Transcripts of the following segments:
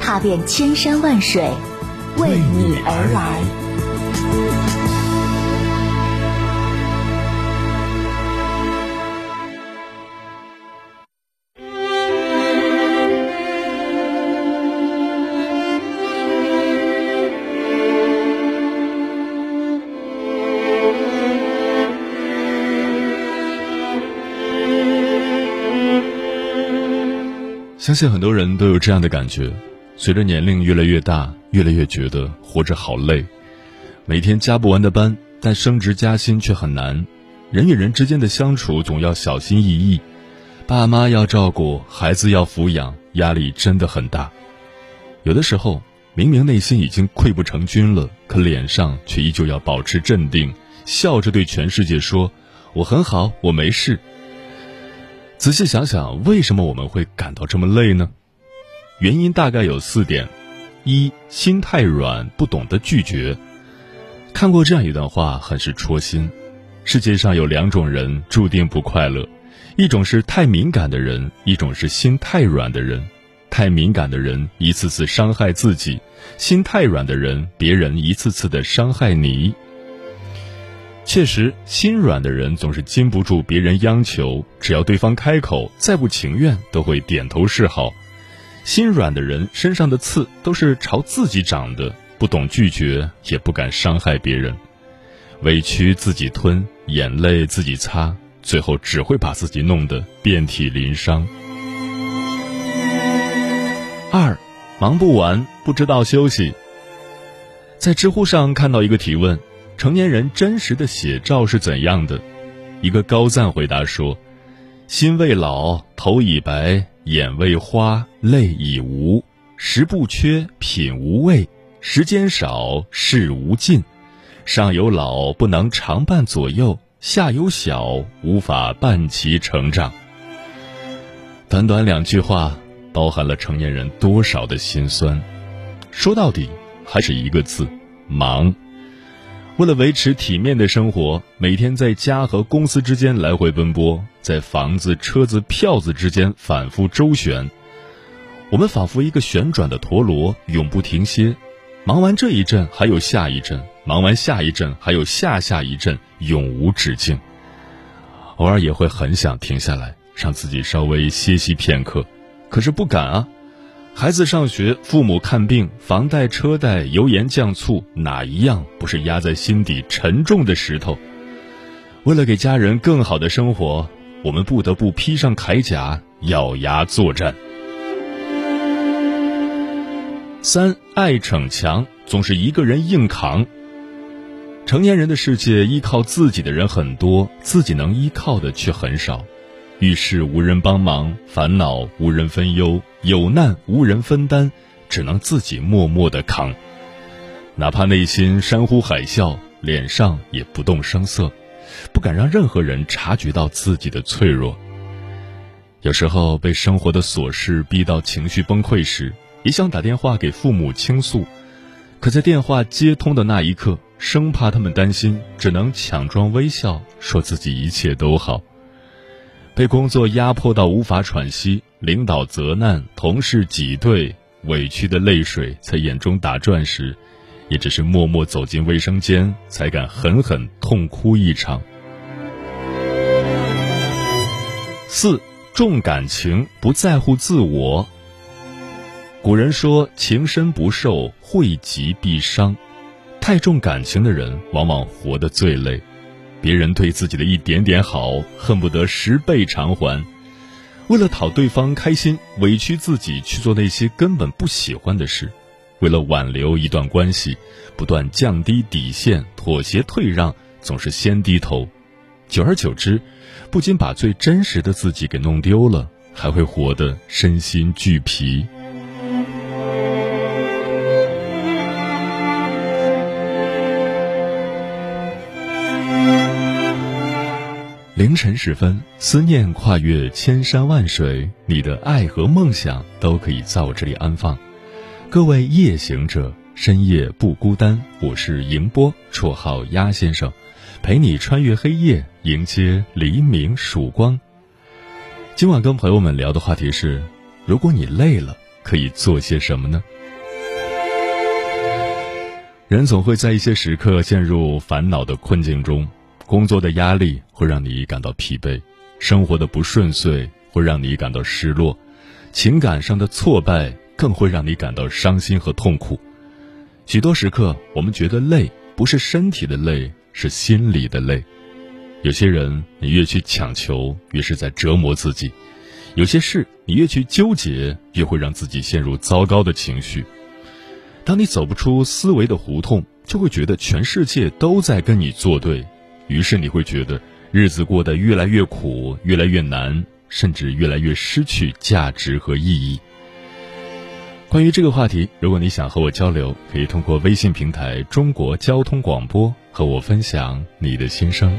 踏遍千山万水，为你而来。相信很多人都有这样的感觉：随着年龄越来越大，越来越觉得活着好累，每天加不完的班，但升职加薪却很难。人与人之间的相处总要小心翼翼，爸妈要照顾，孩子要抚养，压力真的很大。有的时候，明明内心已经溃不成军了，可脸上却依旧要保持镇定，笑着对全世界说：“我很好，我没事。”仔细想想，为什么我们会感到这么累呢？原因大概有四点：一、心太软，不懂得拒绝。看过这样一段话，很是戳心。世界上有两种人注定不快乐，一种是太敏感的人，一种是心太软的人。太敏感的人一次次伤害自己，心太软的人，别人一次次的伤害你。确实，心软的人总是禁不住别人央求，只要对方开口，再不情愿都会点头示好。心软的人身上的刺都是朝自己长的，不懂拒绝，也不敢伤害别人，委屈自己吞，眼泪自己擦，最后只会把自己弄得遍体鳞伤。二，忙不完，不知道休息。在知乎上看到一个提问。成年人真实的写照是怎样的？一个高赞回答说：“心未老，头已白，眼未花，泪已无，食不缺，品无味，时间少，事无尽。上有老不能常伴左右，下有小无法伴其成长。”短短两句话，包含了成年人多少的心酸。说到底，还是一个字：忙。为了维持体面的生活，每天在家和公司之间来回奔波，在房子、车子、票子之间反复周旋，我们仿佛一个旋转的陀螺，永不停歇。忙完这一阵，还有下一阵；忙完下一阵，还有下下一阵，永无止境。偶尔也会很想停下来，让自己稍微歇息片刻，可是不敢啊。孩子上学，父母看病，房贷车贷，油盐酱醋，哪一样不是压在心底沉重的石头？为了给家人更好的生活，我们不得不披上铠甲，咬牙作战。三爱逞强，总是一个人硬扛。成年人的世界，依靠自己的人很多，自己能依靠的却很少。遇事无人帮忙，烦恼无人分忧，有难无人分担，只能自己默默的扛。哪怕内心山呼海啸，脸上也不动声色，不敢让任何人察觉到自己的脆弱。有时候被生活的琐事逼到情绪崩溃时，也想打电话给父母倾诉，可在电话接通的那一刻，生怕他们担心，只能强装微笑，说自己一切都好。被工作压迫到无法喘息，领导责难，同事挤兑，委屈的泪水在眼中打转时，也只是默默走进卫生间，才敢狠狠痛哭一场。四重感情，不在乎自我。古人说：“情深不寿，惠及必伤。”太重感情的人，往往活得最累。别人对自己的一点点好，恨不得十倍偿还；为了讨对方开心，委屈自己去做那些根本不喜欢的事；为了挽留一段关系，不断降低底线、妥协退让，总是先低头。久而久之，不仅把最真实的自己给弄丢了，还会活得身心俱疲。凌晨时分，思念跨越千山万水，你的爱和梦想都可以在我这里安放。各位夜行者，深夜不孤单。我是迎波，绰号鸭先生，陪你穿越黑夜，迎接黎明曙光。今晚跟朋友们聊的话题是：如果你累了，可以做些什么呢？人总会在一些时刻陷入烦恼的困境中。工作的压力会让你感到疲惫，生活的不顺遂会让你感到失落，情感上的挫败更会让你感到伤心和痛苦。许多时刻，我们觉得累不是身体的累，是心里的累。有些人，你越去强求，越是在折磨自己；有些事，你越去纠结，越会让自己陷入糟糕的情绪。当你走不出思维的胡同，就会觉得全世界都在跟你作对。于是你会觉得日子过得越来越苦，越来越难，甚至越来越失去价值和意义。关于这个话题，如果你想和我交流，可以通过微信平台“中国交通广播”和我分享你的心声。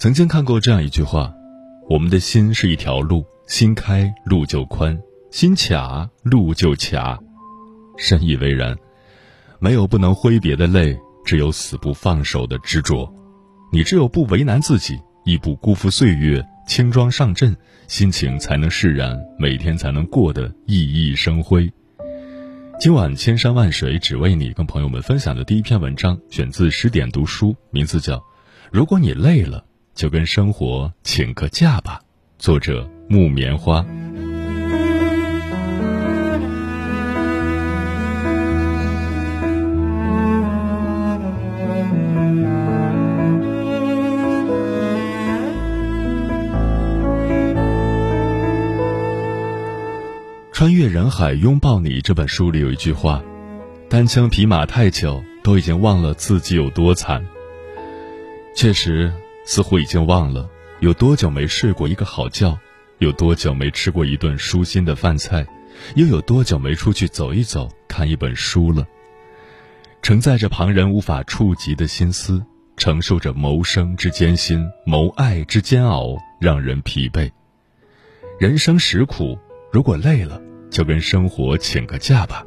曾经看过这样一句话：“我们的心是一条路，心开路就宽，心卡路就卡。”深以为然。没有不能挥别的泪，只有死不放手的执着。你只有不为难自己，亦不辜负岁月，轻装上阵，心情才能释然，每天才能过得熠熠生辉。今晚千山万水只为你，跟朋友们分享的第一篇文章，选自十点读书，名字叫《如果你累了》。就跟生活请个假吧。作者：木棉花。穿越人海拥抱你这本书里有一句话：单枪匹马太久，都已经忘了自己有多惨。确实。似乎已经忘了有多久没睡过一个好觉，有多久没吃过一顿舒心的饭菜，又有多久没出去走一走、看一本书了。承载着旁人无法触及的心思，承受着谋生之艰辛、谋爱之煎熬，让人疲惫。人生实苦，如果累了，就跟生活请个假吧。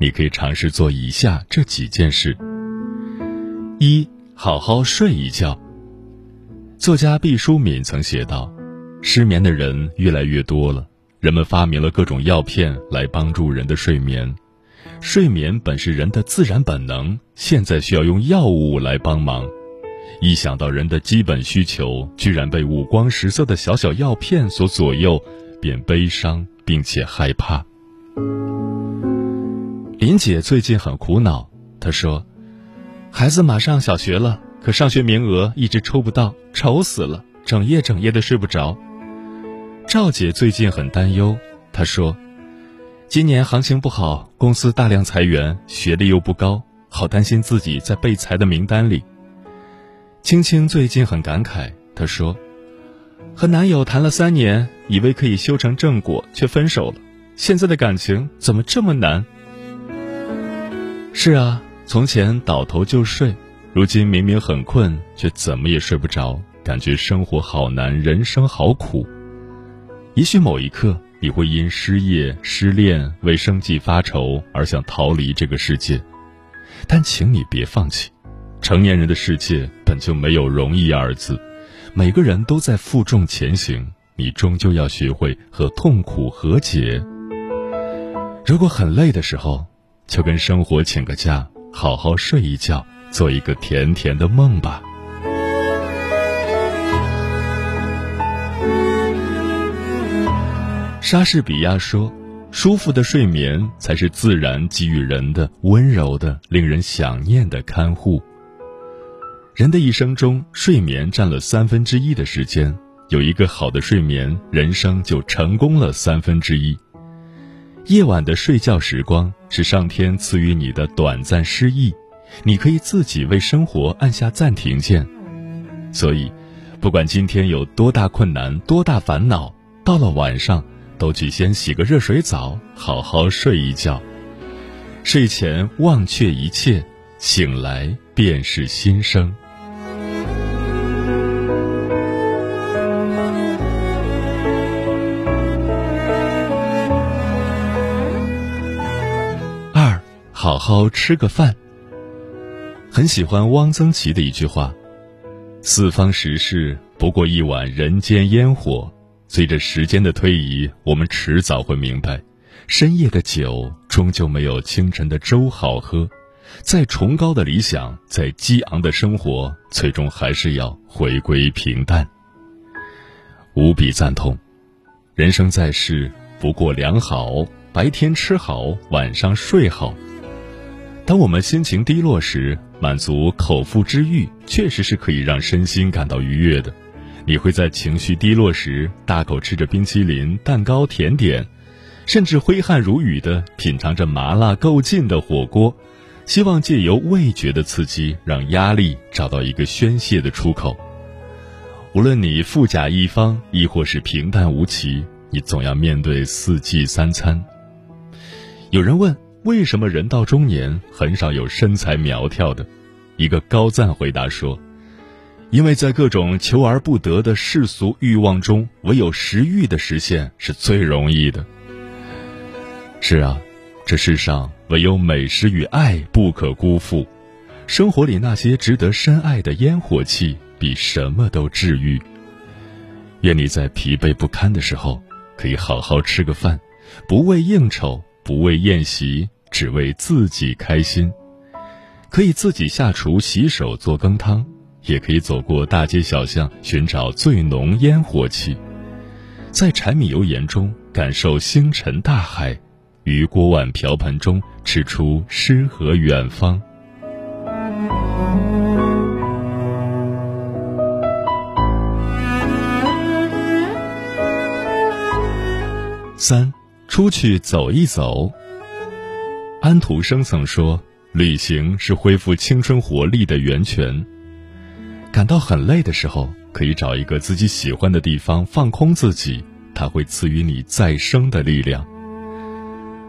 你可以尝试做以下这几件事：一、好好睡一觉。作家毕淑敏曾写道：“失眠的人越来越多了，人们发明了各种药片来帮助人的睡眠。睡眠本是人的自然本能，现在需要用药物来帮忙。一想到人的基本需求居然被五光十色的小小药片所左右，便悲伤并且害怕。”林姐最近很苦恼，她说：“孩子马上小学了。”可上学名额一直抽不到，愁死了，整夜整夜的睡不着。赵姐最近很担忧，她说：“今年行情不好，公司大量裁员，学历又不高，好担心自己在被裁的名单里。”青青最近很感慨，她说：“和男友谈了三年，以为可以修成正果，却分手了。现在的感情怎么这么难？”是啊，从前倒头就睡。如今明明很困，却怎么也睡不着，感觉生活好难，人生好苦。也许某一刻，你会因失业、失恋、为生计发愁而想逃离这个世界，但请你别放弃。成年人的世界本就没有容易二字，每个人都在负重前行，你终究要学会和痛苦和解。如果很累的时候，就跟生活请个假，好好睡一觉，做一个甜甜的梦吧。莎士比亚说：“舒服的睡眠才是自然给予人的温柔的、令人想念的看护。”人的一生中，睡眠占了三分之一的时间。有一个好的睡眠，人生就成功了三分之一。夜晚的睡觉时光是上天赐予你的短暂失忆，你可以自己为生活按下暂停键。所以，不管今天有多大困难、多大烦恼，到了晚上，都去先洗个热水澡，好好睡一觉。睡前忘却一切，醒来便是新生。好好吃个饭。很喜欢汪曾祺的一句话：“四方时事不过一碗人间烟火。”随着时间的推移，我们迟早会明白，深夜的酒终究没有清晨的粥好喝。再崇高的理想，再激昂的生活，最终还是要回归平淡。无比赞同，人生在世不过良好，白天吃好，晚上睡好。当我们心情低落时，满足口腹之欲确实是可以让身心感到愉悦的。你会在情绪低落时大口吃着冰淇淋、蛋糕、甜点，甚至挥汗如雨地品尝着麻辣够劲的火锅，希望借由味觉的刺激，让压力找到一个宣泄的出口。无论你富甲一方，亦或是平淡无奇，你总要面对四季三餐。有人问。为什么人到中年很少有身材苗条的？一个高赞回答说：“因为在各种求而不得的世俗欲望中，唯有食欲的实现是最容易的。”是啊，这世上唯有美食与爱不可辜负。生活里那些值得深爱的烟火气，比什么都治愈。愿你在疲惫不堪的时候，可以好好吃个饭，不为应酬。不为宴席，只为自己开心。可以自己下厨洗手做羹汤，也可以走过大街小巷寻找最浓烟火气，在柴米油盐中感受星辰大海，于锅碗瓢盆中吃出诗和远方。三。出去走一走。安徒生曾说：“旅行是恢复青春活力的源泉。”感到很累的时候，可以找一个自己喜欢的地方放空自己，它会赐予你再生的力量。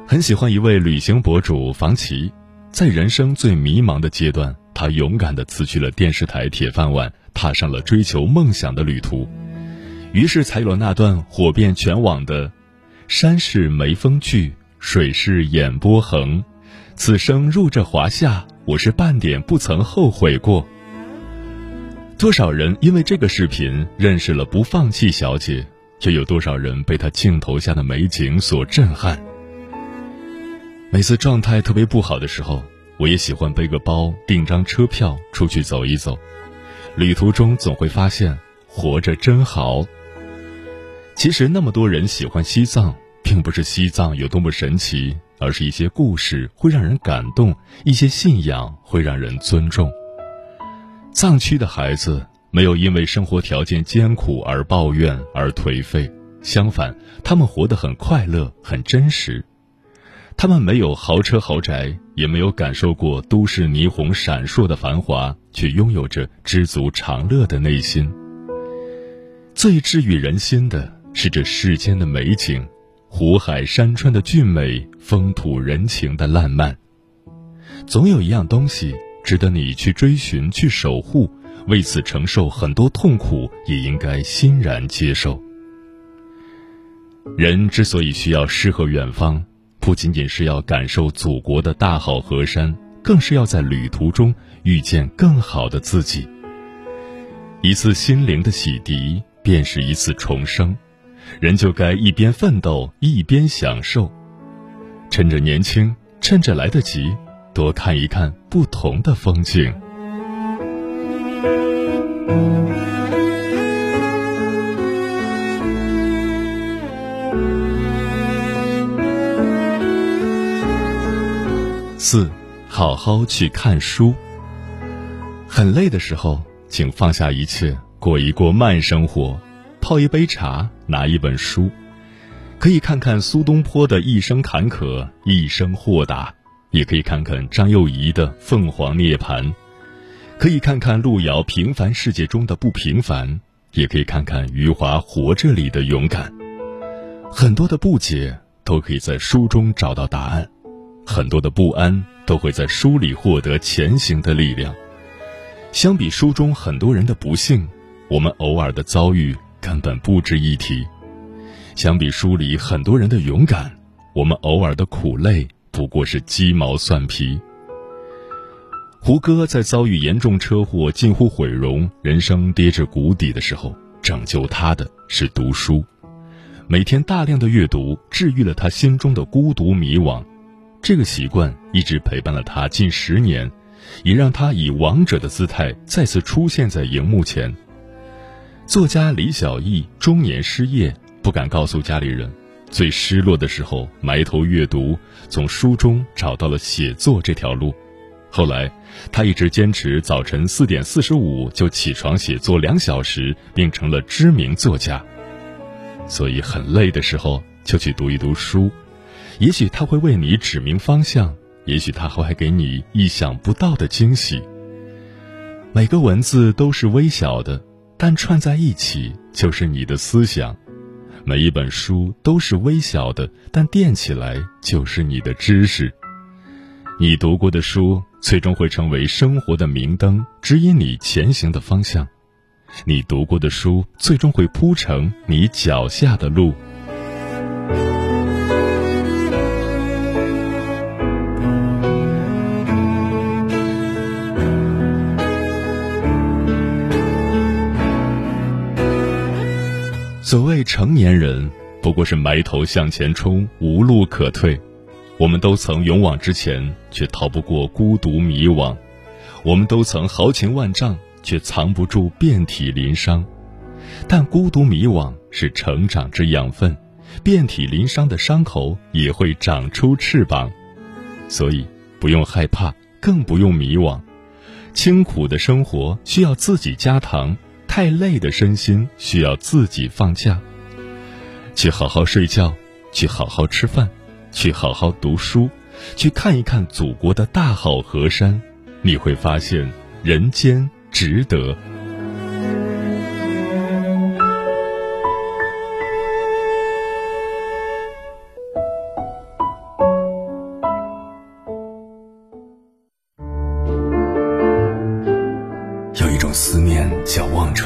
很喜欢一位旅行博主房琪，在人生最迷茫的阶段，他勇敢地辞去了电视台铁饭碗，踏上了追求梦想的旅途，于是才有了那段火遍全网的。山是眉峰聚，水是眼波横。此生入这华夏，我是半点不曾后悔过。多少人因为这个视频认识了不放弃小姐，又有多少人被她镜头下的美景所震撼？每次状态特别不好的时候，我也喜欢背个包，订张车票出去走一走。旅途中总会发现，活着真好。其实那么多人喜欢西藏。并不是西藏有多么神奇，而是一些故事会让人感动，一些信仰会让人尊重。藏区的孩子没有因为生活条件艰苦而抱怨而颓废，相反，他们活得很快乐、很真实。他们没有豪车豪宅，也没有感受过都市霓虹闪烁的繁华，却拥有着知足常乐的内心。最治愈人心的是这世间的美景。湖海山川的俊美，风土人情的烂漫，总有一样东西值得你去追寻、去守护，为此承受很多痛苦，也应该欣然接受。人之所以需要诗和远方，不仅仅是要感受祖国的大好河山，更是要在旅途中遇见更好的自己。一次心灵的洗涤，便是一次重生。人就该一边奋斗，一边享受。趁着年轻，趁着来得及，多看一看不同的风景。四，好好去看书。很累的时候，请放下一切，过一过慢生活，泡一杯茶，拿一本书，可以看看苏东坡的一生坎坷，一生豁达；也可以看看张幼仪的凤凰涅槃，可以看看路遥平凡世界中的不平凡，也可以看看余华活着里的勇敢。很多的不解都可以在书中找到答案。很多的不安都会在书里获得前行的力量。相比书中很多人的不幸，我们偶尔的遭遇根本不值一提；相比书里很多人的勇敢，我们偶尔的苦累不过是鸡毛蒜皮。胡歌在遭遇严重车祸、近乎毁容、人生跌至谷底的时候，拯救他的是读书。每天大量的阅读，治愈了他心中的孤独迷惘。这个习惯一直陪伴了他近十年，也让他以王者的姿态再次出现在荧幕前。作家李小艺中年失业，不敢告诉家里人，最失落的时候埋头阅读，从书中找到了写作这条路。后来，他一直坚持早晨四点四十五就起床写作两小时，并成了知名作家。所以，很累的时候就去读一读书。也许他会为你指明方向，也许他会给你意想不到的惊喜。每个文字都是微小的，但串在一起就是你的思想；每一本书都是微小的，但垫起来就是你的知识。你读过的书，最终会成为生活的明灯，指引你前行的方向；你读过的书，最终会铺成你脚下的路。所谓成年人，不过是埋头向前冲，无路可退。我们都曾勇往直前，却逃不过孤独迷惘；我们都曾豪情万丈，却藏不住遍体鳞伤。但孤独迷惘是成长之养分，遍体鳞伤的伤口也会长出翅膀。所以，不用害怕，更不用迷惘。清苦的生活需要自己加糖。太累的身心需要自己放假，去好好睡觉，去好好吃饭，去好好读书，去看一看祖国的大好河山，你会发现人间值得。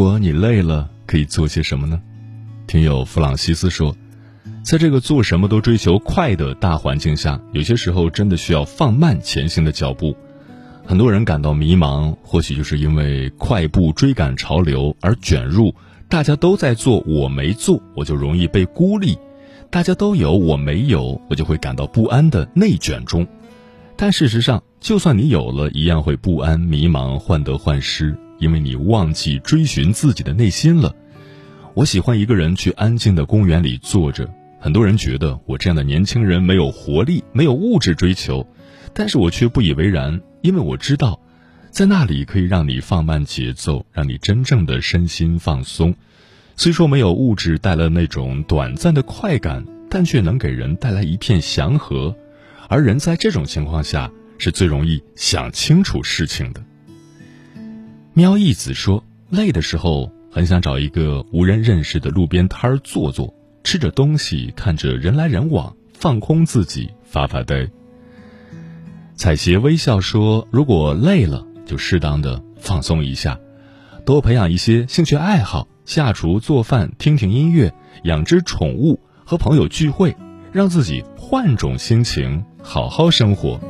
如果你累了，可以做些什么呢？听友弗朗西斯说，在这个做什么都追求快的大环境下，有些时候真的需要放慢前行的脚步。很多人感到迷茫，或许就是因为快步追赶潮流而卷入大家都在做，我没做，我就容易被孤立；大家都有，我没有，我就会感到不安的内卷中。但事实上，就算你有了一样会不安、迷茫、患得患失。因为你忘记追寻自己的内心了。我喜欢一个人去安静的公园里坐着，很多人觉得我这样的年轻人没有活力，没有物质追求，但是我却不以为然，因为我知道，在那里可以让你放慢节奏，让你真正的身心放松。虽说没有物质带来那种短暂的快感，但却能给人带来一片祥和，而人在这种情况下是最容易想清楚事情的。喵一子说，累的时候很想找一个无人认识的路边摊儿坐坐。吃着东西，看着人来人往，放空自己，发发呆。彩鞋微笑说：“如果累了，就适当的放松一下，多培养一些兴趣爱好，下厨做饭，听听音乐，养只宠物，和朋友聚会，让自己换种心情，好好生活。”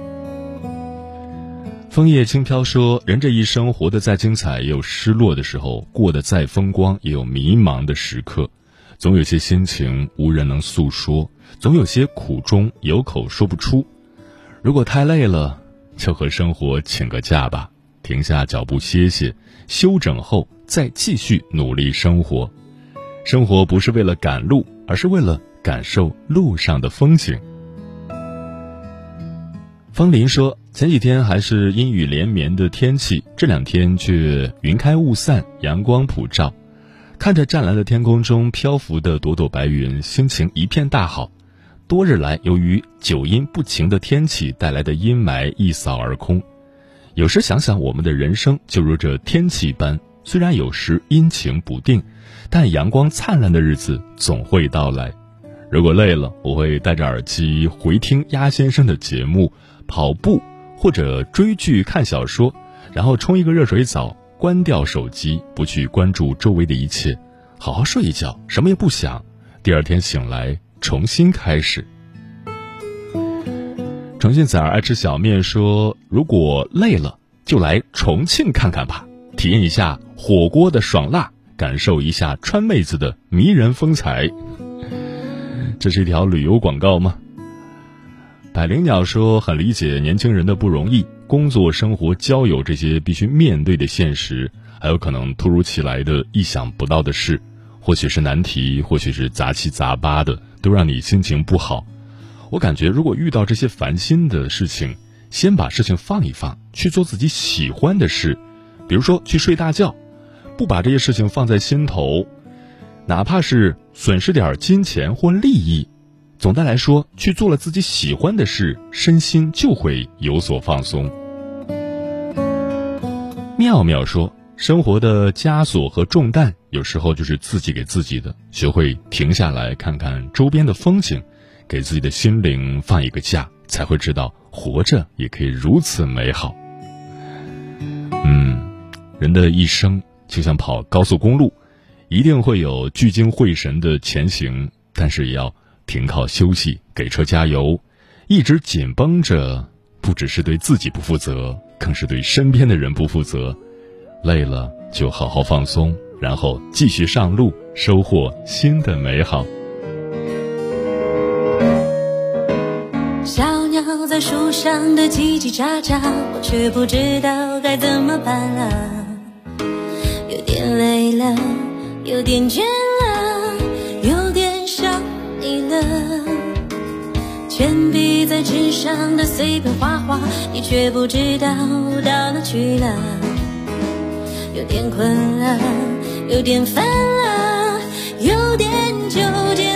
枫叶轻飘说：“人这一生，活得再精彩，也有失落的时候；过得再风光，也有迷茫的时刻。”总有些心情无人能诉说，总有些苦衷有口说不出。如果太累了，就和生活请个假吧，停下脚步歇歇，休整后再继续努力生活。生活不是为了赶路，而是为了感受路上的风景。风林说：“前几天还是阴雨连绵的天气，这两天却云开雾散，阳光普照。”看着湛蓝的天空中漂浮的朵朵白云，心情一片大好。多日来，由于久阴不晴的天气带来的阴霾一扫而空。有时想想，我们的人生就如这天气般，虽然有时阴晴不定，但阳光灿烂的日子总会到来。如果累了，我会戴着耳机回听鸭先生的节目，跑步或者追剧、看小说，然后冲一个热水澡。关掉手机，不去关注周围的一切，好好睡一觉，什么也不想。第二天醒来，重新开始。重庆崽儿爱吃小面说：“如果累了，就来重庆看看吧，体验一下火锅的爽辣，感受一下川妹子的迷人风采。”这是一条旅游广告吗？百灵鸟说：“很理解年轻人的不容易。”工作、生活、交友这些必须面对的现实，还有可能突如其来的意想不到的事，或许是难题，或许是杂七杂八的，都让你心情不好。我感觉，如果遇到这些烦心的事情，先把事情放一放，去做自己喜欢的事，比如说去睡大觉，不把这些事情放在心头，哪怕是损失点金钱或利益。总的来说，去做了自己喜欢的事，身心就会有所放松。妙妙说：“生活的枷锁和重担，有时候就是自己给自己的。学会停下来看看周边的风景，给自己的心灵放一个假，才会知道活着也可以如此美好。”嗯，人的一生就像跑高速公路，一定会有聚精会神的前行，但是也要。停靠休息，给车加油，一直紧绷着，不只是对自己不负责，更是对身边的人不负责。累了就好好放松，然后继续上路，收获新的美好。小鸟在树上的叽叽喳喳，我却不知道该怎么办了。有点累了，有点倦了，有点。铅笔在纸上的碎片画画，你却不知道到哪去了。有点困了，有点烦了，有点纠结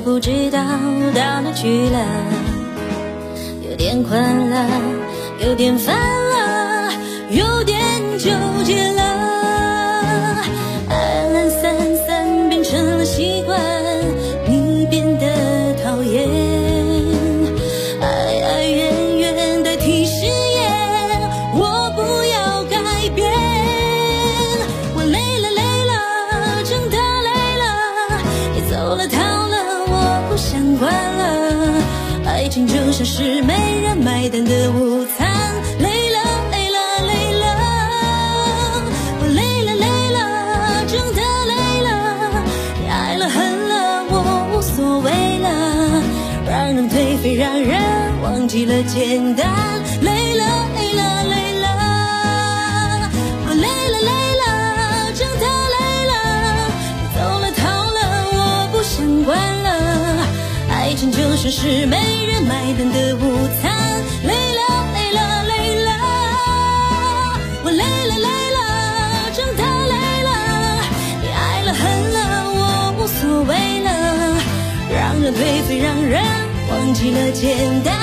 不知道到哪去了。有点困了，有点烦了，有点纠结了。简单。累了累了累了，我累了累了，真的累了。走了逃了，我不想管了。爱情就像是没人买单的午餐，累了累了累了，我累了累了，真的累了。你爱了恨了，我无所谓了，让人颓废，让人忘记了简单。